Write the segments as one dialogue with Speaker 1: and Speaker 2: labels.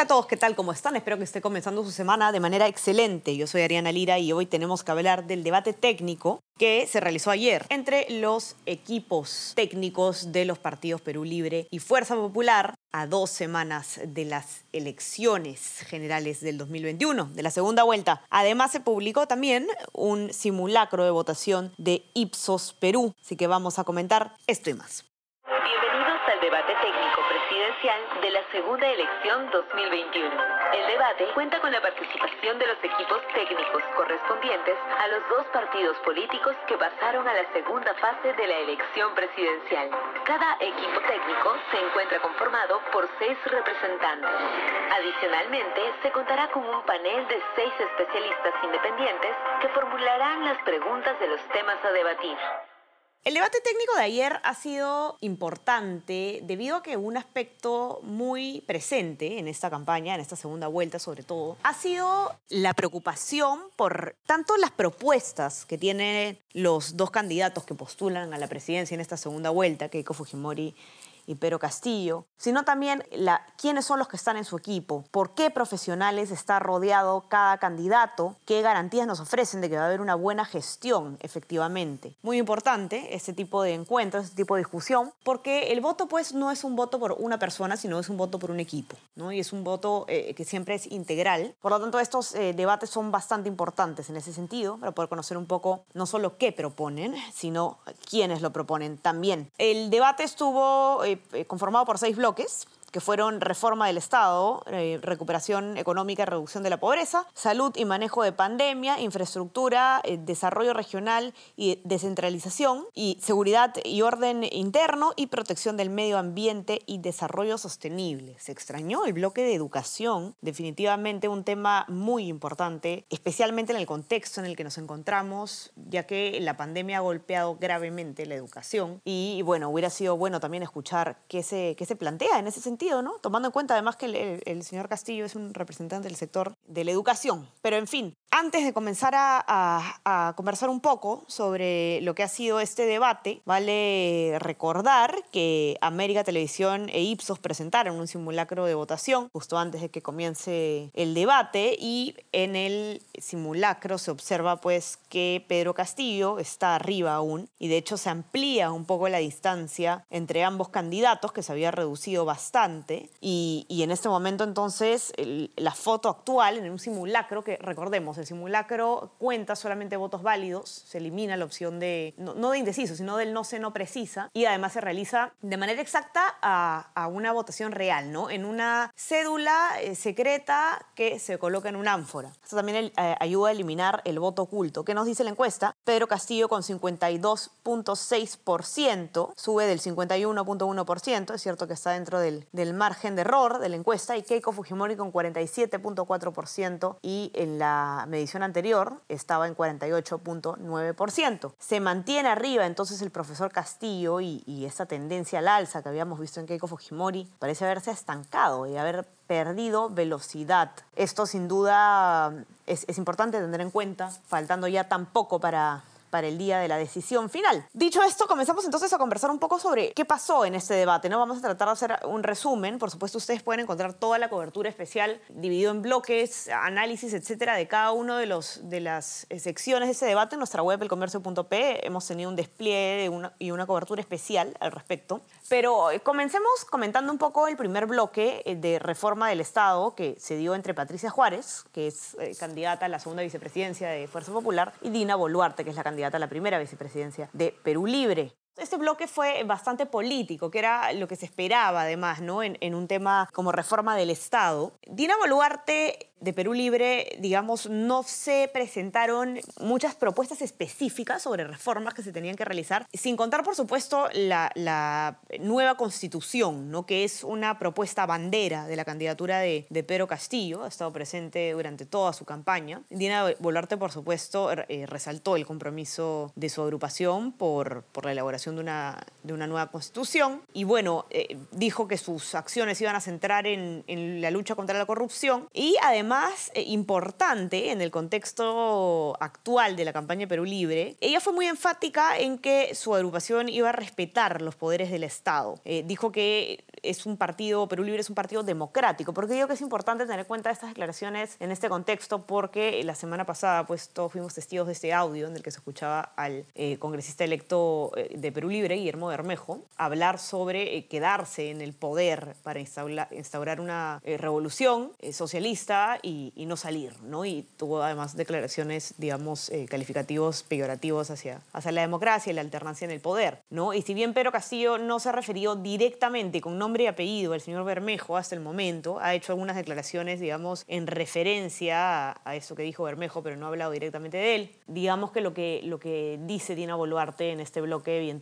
Speaker 1: Hola a todos, ¿qué tal? ¿Cómo están? Espero que esté comenzando su semana de manera excelente. Yo soy Ariana Lira y hoy tenemos que hablar del debate técnico que se realizó ayer entre los equipos técnicos de los partidos Perú Libre y Fuerza Popular a dos semanas de las elecciones generales del 2021, de la segunda vuelta. Además, se publicó también un simulacro de votación de Ipsos Perú, así que vamos a comentar esto y más.
Speaker 2: Bienvenidos al debate técnico de la segunda elección 2021. El debate cuenta con la participación de los equipos técnicos correspondientes a los dos partidos políticos que pasaron a la segunda fase de la elección presidencial. Cada equipo técnico se encuentra conformado por seis representantes. Adicionalmente, se contará con un panel de seis especialistas independientes que formularán las preguntas de los temas a debatir.
Speaker 1: El debate técnico de ayer ha sido importante debido a que un aspecto muy presente en esta campaña, en esta segunda vuelta sobre todo, ha sido la preocupación por tanto las propuestas que tienen los dos candidatos que postulan a la presidencia en esta segunda vuelta, Keiko Fujimori y Pedro Castillo, sino también la, quiénes son los que están en su equipo, por qué profesionales está rodeado cada candidato, qué garantías nos ofrecen de que va a haber una buena gestión efectivamente. Muy importante este tipo de encuentros, este tipo de discusión, porque el voto pues no es un voto por una persona, sino es un voto por un equipo, ¿no? Y es un voto eh, que siempre es integral. Por lo tanto, estos eh, debates son bastante importantes en ese sentido, para poder conocer un poco no solo qué proponen, sino quiénes lo proponen también. El debate estuvo eh, conformado por seis bloques que fueron reforma del Estado, eh, recuperación económica reducción de la pobreza, salud y manejo de pandemia, infraestructura, eh, desarrollo regional y descentralización, y seguridad y orden interno y protección del medio ambiente y desarrollo sostenible. Se extrañó el bloque de educación, definitivamente un tema muy importante, especialmente en el contexto en el que nos encontramos, ya que la pandemia ha golpeado gravemente la educación. Y bueno, hubiera sido bueno también escuchar qué se, qué se plantea en ese sentido, ¿no? Tomando en cuenta además que el, señor Castillo es un representante del sector de la educación. Pero en fin, antes de comenzar a, a- a conversar un poco sobre lo que ha sido este debate, vale recordar que América Televisión e Ipsos presentaron un simulacro de votación justo antes de que comience el debate y en el simulacro se observa pues que Pedro Castillo está arriba aún y de hecho se amplía un poco la distancia entre ambos candidatos que se había reducido bastante y, y en este momento entonces el- la foto actual en un simulacro que recordemos el simulacro cuenta solamente votos válidos se elimina la opción de no, de indeciso sino del no sé no precisa y además se realiza de manera exacta a, una votación real no en una cédula eh, secreta que se coloca en un ánfora. Esto también eh, ayuda a eliminar el voto oculto. ¿qué nos dice la encuesta? Pedro Castillo con 52.6% sube del 51.1% es cierto que está dentro del, del margen de error de la encuesta y Keiko Fujimori con 47.4% y en la medición anterior estaba en 48.9%. Se mantiene arriba entonces el profesor Castillo y, y esa tendencia al alza que habíamos visto en Keiko Fujimori parece haberse estancado y haber perdido velocidad. Esto sin duda es, es importante tener en cuenta, faltando ya tan poco para, para el día de la decisión final. Dicho esto, comenzamos entonces a conversar un poco sobre qué pasó en este debate. ¿no? Vamos a tratar de hacer un resumen. Por supuesto, ustedes pueden encontrar toda la cobertura especial dividido en bloques, análisis, etcétera, de cada uno de, los, de las eh, secciones de ese debate en nuestra web, elcomercio.p. Hemos tenido un despliegue de una- y una cobertura especial al respecto. Pero eh, comencemos comentando un poco el primer bloque eh, de reforma del Estado que se dio entre Patricia Juárez, que es eh, candidata a la segunda vicepresidencia de Fuerza Popular, y Dina Boluarte, que es la candidata la primera vicepresidencia de Perú Libre. Este bloque fue bastante político, que era lo que se esperaba además, ¿no? En, en un tema como reforma del Estado. Dina Boluarte de Perú Libre, digamos, no se presentaron muchas propuestas específicas sobre reformas que se tenían que realizar, sin contar, por supuesto, la, la nueva constitución, ¿no? que es una propuesta bandera de la candidatura de, de, Pedro Castillo, ha estado presente durante toda su campaña. Dina Boluarte, por supuesto, eh, resaltó el compromiso de su agrupación por, por la elaboración de una, de una nueva constitución y, bueno, eh, dijo que sus acciones iban a centrar en, en la lucha contra la corrupción y, además, más eh, importante en el contexto actual de la campaña Perú Libre, ella fue muy enfática en que su agrupación iba a respetar los poderes del Estado. Eh, dijo que es un partido, Perú Libre es un partido democrático. Porque digo que es importante tener en cuenta estas declaraciones en este contexto? Porque la semana pasada, pues todos fuimos testigos de este audio en el que se escuchaba al congresista electo de Perú Libre, Guillermo Bermejo, hablar sobre eh, quedarse en el poder para instaurar, instaurar una eh, revolución eh, socialista y, y, no salir, ¿no? Y tuvo además declaraciones, digamos, eh, calificativos peyorativos hacia, hacia la democracia y la alternancia en el poder, ¿no? Y si bien Pedro Castillo no se ha referido directamente con nombre y apellido al señor Bermejo hasta el momento, ha hecho algunas declaraciones, digamos, en referencia a, a eso que dijo Bermejo, pero no ha hablado directamente de él. Digamos que lo que, lo que dice Dina Boluarte en este bloque, evidentemente,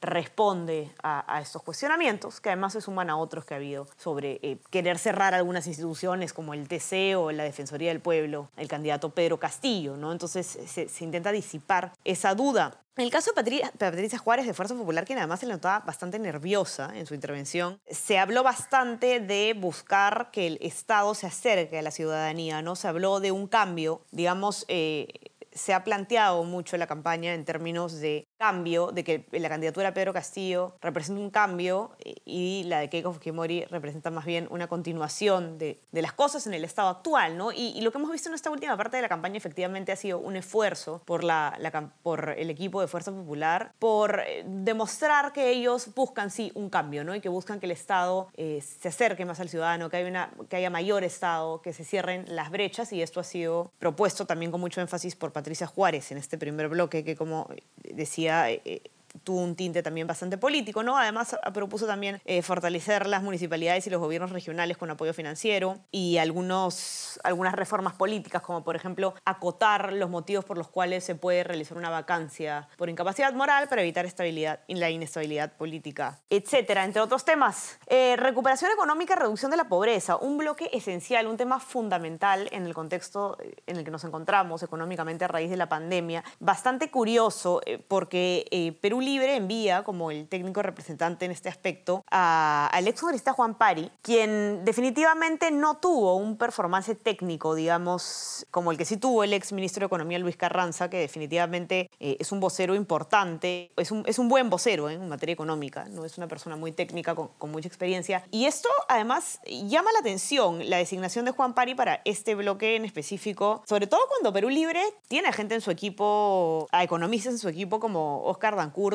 Speaker 1: responde a, a estos cuestionamientos, que además se suman a otros que ha habido sobre eh, querer cerrar algunas instituciones como el TC o la Defensoría del Pueblo, el candidato Pedro Castillo, ¿no? Entonces se, intenta disipar esa duda. En el caso de Patricia, Patricia, Juárez de Fuerza Popular, quien además se le notaba bastante nerviosa en su intervención, se habló bastante de buscar que el Estado se acerque a la ciudadanía, ¿no? Se habló de un cambio, digamos, eh, se ha planteado mucho la campaña en términos de cambio, de que la candidatura de Pedro Castillo representa un cambio y la de Keiko Fujimori representa más bien una continuación de, de las cosas en el estado actual, ¿no? Y, y, lo que hemos visto en esta última parte de la campaña efectivamente ha sido un esfuerzo por, la, la, por el equipo de Fuerza Popular por eh, demostrar que ellos buscan sí un cambio, ¿no? Y que buscan que el Estado eh, se acerque más al ciudadano, que haya, una, que haya mayor Estado, que se cierren las brechas y esto ha sido propuesto también con mucho énfasis por Patricia Juárez en este primer bloque que como decía eh, tuvo un tinte también bastante político, ¿no? Además propuso también eh, fortalecer las municipalidades y los gobiernos regionales con apoyo financiero y algunos, algunas reformas políticas, como por ejemplo acotar los motivos por los cuales se puede realizar una vacancia por incapacidad moral para evitar estabilidad, la inestabilidad política, etcétera, entre otros temas. Eh, recuperación económica, reducción de la pobreza, un bloque esencial, un tema fundamental en el contexto en el que nos encontramos económicamente a raíz de la pandemia, bastante curioso eh, porque eh, Perú Libre envía como el técnico representante en este aspecto a, al ex congresista Juan Pari, quien definitivamente no tuvo un performance técnico, digamos, como el que sí tuvo el ex ministro de Economía Luis Carranza, que definitivamente eh, es un vocero importante, es un, es un buen vocero ¿eh? en materia económica, no es una persona muy técnica con, con mucha experiencia. Y esto además llama la atención, la designación de Juan Pari para este bloque en específico, sobre todo cuando Perú Libre tiene gente en su equipo, a economistas en su equipo como Oscar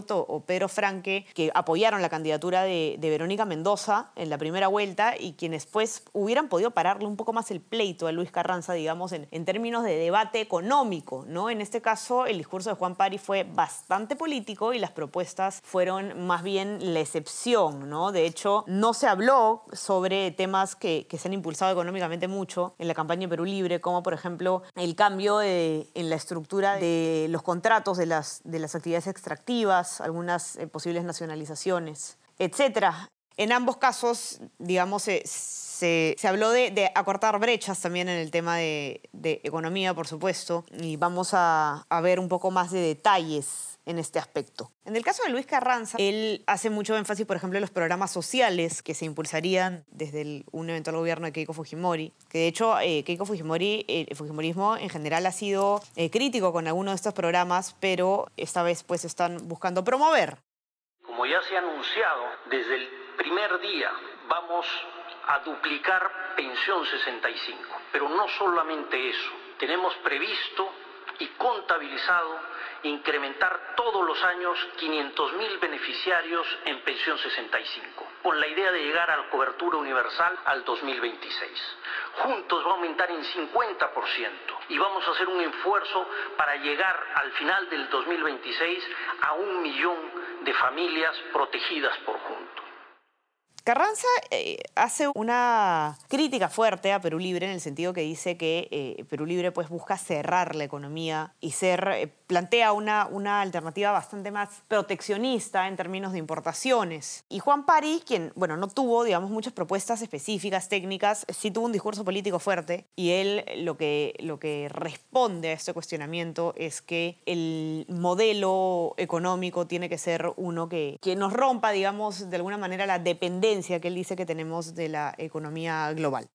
Speaker 1: O Pedro Franque, que apoyaron la candidatura de, de, Verónica Mendoza en la primera vuelta y quienes pues hubieran podido pararle un poco más el pleito a Luis Carranza, digamos, en, en términos de debate económico, ¿no? En este caso, el discurso de Juan Pari fue bastante político y las propuestas fueron más bien la excepción, ¿no? De hecho, no se habló sobre temas que, que se han impulsado económicamente mucho en la campaña de Perú Libre, como por ejemplo el cambio de, en la estructura de los contratos de las, de las actividades extractivas, algunas eh, posibles nacionalizaciones, etcétera. En ambos casos, digamos, se, habló de, acortar brechas también en el tema de, economía, por supuesto, y vamos a, ver un poco más de detalles en este aspecto. En el caso de Luis Carranza, él hace mucho énfasis, por ejemplo, en los programas sociales que se impulsarían desde un eventual gobierno de Keiko Fujimori, que de hecho eh, Keiko Fujimori, eh, el Fujimorismo en general ha sido eh, crítico con algunos de estos programas, pero esta vez pues están buscando promover.
Speaker 3: Como ya se ha anunciado, desde el primer día vamos a duplicar pensión 65, pero no solamente eso, tenemos previsto y contabilizado incrementar todos los años 500 mil beneficiarios en pensión 65, con la idea de llegar a la cobertura universal al 2026. Juntos va a aumentar en 50% y vamos a hacer un esfuerzo para llegar al final del 2026 a un millón de familias protegidas por junto.
Speaker 1: Carranza eh, hace una crítica fuerte a Perú Libre en el sentido que dice que eh, Perú Libre pues, busca cerrar la economía y ser, eh, plantea una, una alternativa bastante más proteccionista en términos de importaciones. Y Juan Pari, quien bueno, no tuvo digamos, muchas propuestas específicas, técnicas, sí tuvo un discurso político fuerte y él lo que, lo que responde a este cuestionamiento es que el modelo económico tiene que ser uno que, que nos rompa, digamos, de alguna manera la dependencia que él dice que tenemos de la economía global.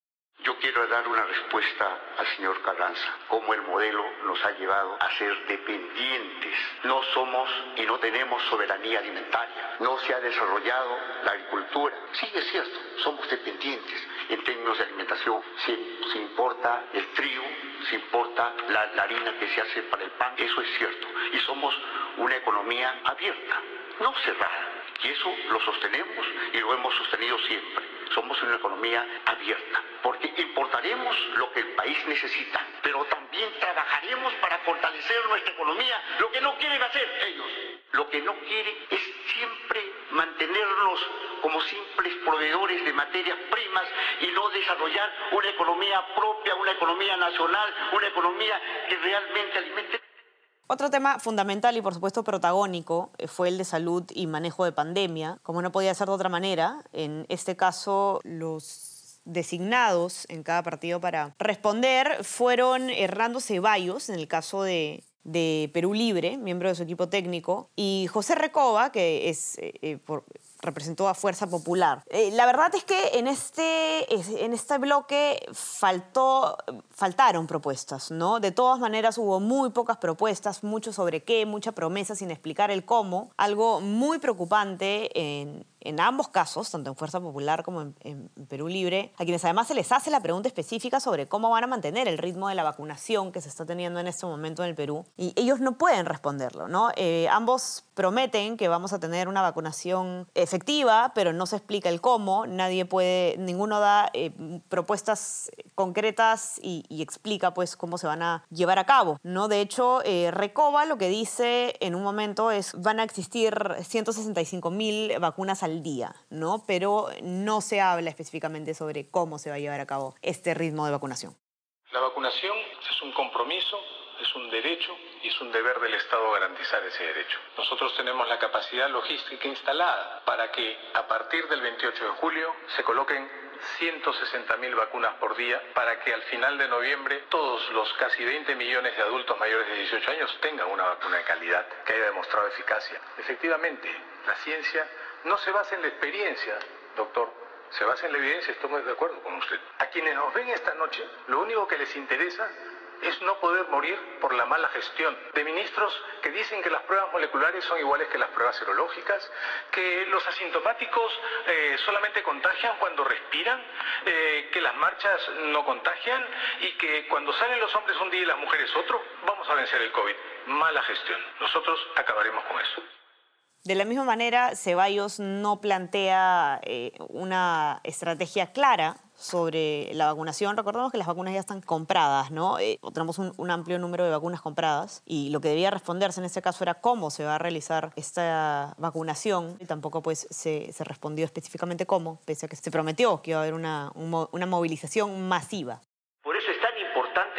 Speaker 4: Yo quiero dar una respuesta al señor Carranza, cómo el modelo nos ha llevado a ser dependientes. No somos y no tenemos soberanía alimentaria. No se ha desarrollado la agricultura. Sí, es cierto, somos dependientes en términos de alimentación. Se, se importa el trigo, se importa la harina que se hace para el pan, eso es cierto. Y somos una economía abierta, no cerrada. Y eso lo sostenemos y lo hemos sostenido siempre. Somos una economía abierta, porque importaremos lo que el país necesita, pero también trabajaremos para fortalecer nuestra economía, lo que no quieren hacer ellos. Lo que no quieren es siempre mantenernos como simples proveedores de materias primas y no desarrollar una economía propia, una economía nacional, una economía que realmente alimente
Speaker 1: otro tema fundamental y por supuesto protagónico eh, fue el de salud y manejo de pandemia. Como no podía ser de otra manera, en este caso los designados en cada partido para responder fueron Hernando Ceballos, en el caso de, Perú Libre, miembro de su equipo técnico, y José Recoba, que es eh, eh, por, representó a Fuerza Popular. La verdad es que en este, en este bloque faltó, faltaron propuestas, ¿no? De todas maneras hubo muy pocas propuestas, mucho sobre qué, mucha promesa sin explicar el cómo, algo muy preocupante en, en ambos casos, tanto en Fuerza Popular como en, Perú Libre, a quienes además se les hace la pregunta específica sobre cómo van a mantener el ritmo de la vacunación que se está teniendo en este momento en el Perú. Y ellos no pueden responderlo, ¿no? Eh, ambos prometen que vamos a tener una vacunación efectiva, pero no se explica el cómo, nadie puede, ninguno da eh, propuestas concretas y, explica pues cómo se van a llevar a cabo, ¿no? De hecho, eh, Recoba lo que dice en un momento es van a existir 165 mil vacunas al día, ¿no? Pero no se habla específicamente sobre cómo se va a llevar a cabo este ritmo de vacunación.
Speaker 5: La vacunación es un compromiso, es un derecho y es un deber del Estado garantizar ese derecho. Nosotros tenemos la capacidad logística instalada para que a partir del 28 de julio se coloquen 160.000 vacunas por día para que al final de noviembre todos los casi 20 millones de adultos mayores de 18 años tengan una vacuna de calidad que haya demostrado eficacia. Efectivamente, la ciencia no se basa en la experiencia, doctor, se basa en la evidencia, estoy de acuerdo con usted. A quienes nos ven esta noche, lo único que les interesa es no poder morir por la mala gestión de ministros que dicen que las pruebas moleculares son iguales que las pruebas serológicas, que los asintomáticos eh, solamente contagian cuando respiran, eh, que las marchas no contagian y que cuando salen los hombres un día y las mujeres otro, vamos a vencer el COVID. Mala gestión. Nosotros acabaremos con eso.
Speaker 1: De la misma manera, Ceballos no plantea eh, una estrategia clara sobre la vacunación. Recordemos que las vacunas ya están compradas, ¿no? Eh, tenemos un, amplio número de vacunas compradas y lo que debía responderse en este caso era cómo se va a realizar esta vacunación. Y tampoco pues, se, respondió específicamente cómo, pese a que se prometió que iba a haber una, una movilización masiva.
Speaker 4: Por eso es tan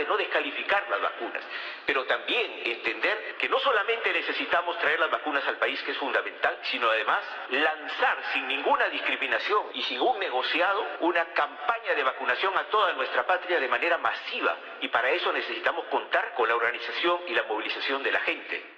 Speaker 4: no descalificar las vacunas pero también entender que no solamente necesitamos traer las vacunas al país, que es fundamental, sino además lanzar sin ninguna discriminación y sin un negociado una campaña de vacunación a toda nuestra patria de manera masiva. Y para eso necesitamos contar con la organización y la movilización de la gente.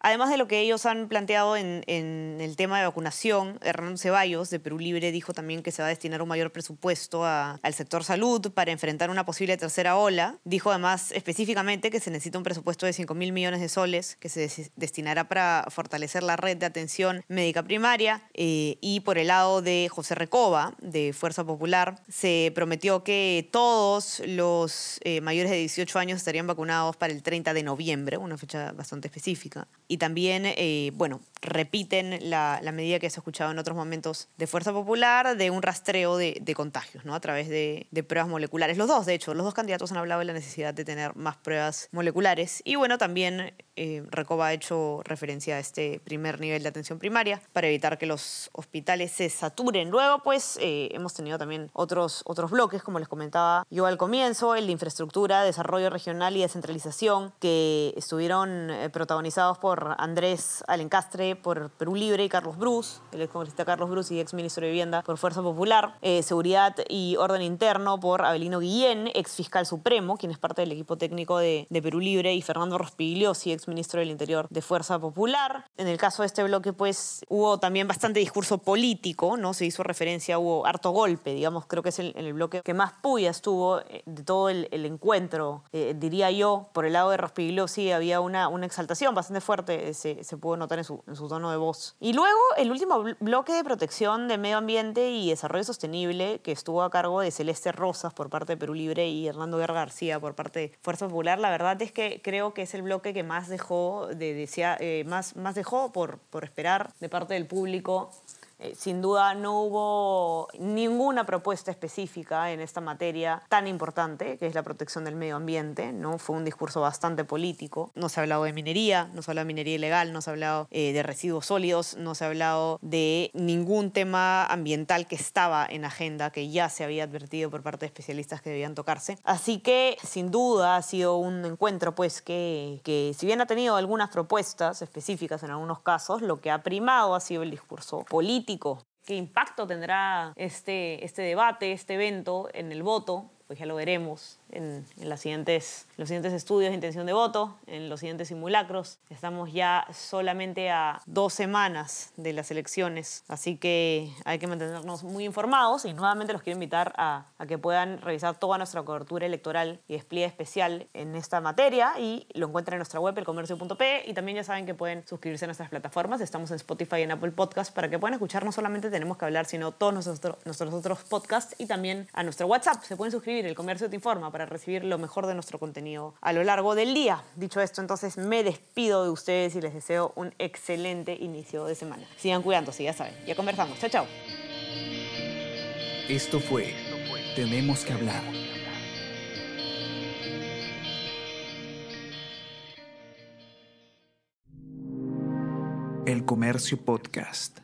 Speaker 1: Además de lo que ellos han planteado en, el tema de vacunación, Hernán Ceballos de Perú Libre dijo también que se va a destinar un mayor presupuesto al sector salud para enfrentar una posible tercera ola. Dijo además específicamente que se necesita un presupuesto de 5 mil millones de soles que se destinará para fortalecer la red de atención médica primaria. Eh, y por el lado de José Recoba, de Fuerza Popular, se prometió que todos los eh, mayores de 18 años estarían vacunados para el 30 de noviembre, una fecha bastante específica y también, eh, bueno, repiten la, la medida que se ha escuchado en otros momentos de Fuerza Popular de un rastreo de, de contagios, ¿no? A través de, de pruebas moleculares. Los dos, de hecho, los dos candidatos han hablado de la necesidad de tener más pruebas moleculares. Y bueno, también eh, Recoba ha hecho referencia a este primer nivel de atención primaria para evitar que los hospitales se saturen. Luego, pues, eh, hemos tenido también otros, otros bloques, como les comentaba yo al comienzo, el de infraestructura, desarrollo regional y descentralización, que estuvieron eh, protagonizados por Andrés Alencastre, por Perú Libre y Carlos Bruce, el excongresista Carlos Bruce y ex ministro de Vivienda por Fuerza Popular, Seguridad y Orden Interno por Abelino Guillén, ex fiscal supremo, quien es parte del equipo técnico de, de Perú Libre, y Fernando Rospigliosi, ex ministro del Interior de Fuerza Popular. En el caso de este bloque, pues hubo también bastante discurso político, ¿no? Se hizo referencia, hubo harto golpe, digamos, creo que es el, el bloque que más puya estuvo eh, de todo el, el encuentro, eh, diría yo, por el lado de Rospigliosi había una, una exaltación bastante fuerte, eh, se, se pudo notar en su, en su tono de voz. Y luego el último bl- bloque de protección de medio ambiente y desarrollo sostenible que estuvo a cargo de Celeste Rosas por parte de Perú Libre y Hernando Guerra García por parte de Fuerza Popular, la verdad es que creo que es el bloque que más de, eh, más, más dejó por, por esperar de parte del público. Eh, sin duda no hubo ninguna propuesta específica en esta materia tan importante, que es la protección del medio ambiente, ¿no? Fue un discurso bastante político. No se ha hablado de minería, no se ha hablado de minería ilegal, no se ha hablado eh, de residuos sólidos, no se ha hablado de ningún tema ambiental que estaba en agenda, que ya se había advertido por parte de especialistas que debían tocarse. Así que, sin duda, ha sido un encuentro, pues, que, que si bien ha tenido algunas propuestas específicas en algunos casos, lo que ha primado ha sido el discurso político ¿Qué impacto tendrá este, este debate, este evento en el voto? Pues ya lo veremos en, en las siguientes, los siguientes estudios de intención de voto, en los siguientes simulacros. Estamos ya solamente a dos semanas de las elecciones, así que hay que mantenernos muy informados y nuevamente los quiero invitar a, que puedan revisar toda nuestra cobertura electoral y despliegue especial en esta materia y lo encuentran en nuestra web, elcomercio.p y también ya saben que pueden suscribirse a nuestras plataformas. Estamos en Spotify y en Apple Podcast para que puedan escuchar no solamente Tenemos que hablar, sino todos nuestros, nuestros otros podcasts y también a nuestro WhatsApp. Se pueden suscribir, El Comercio te informa, para recibir lo mejor de nuestro contenido a lo largo del día. Dicho esto, entonces me despido de ustedes y les deseo un excelente inicio de semana. Sigan cuidándose, ya saben. Ya conversamos. Chao, chao.
Speaker 6: Esto fue Tenemos que hablar. El Comercio Podcast.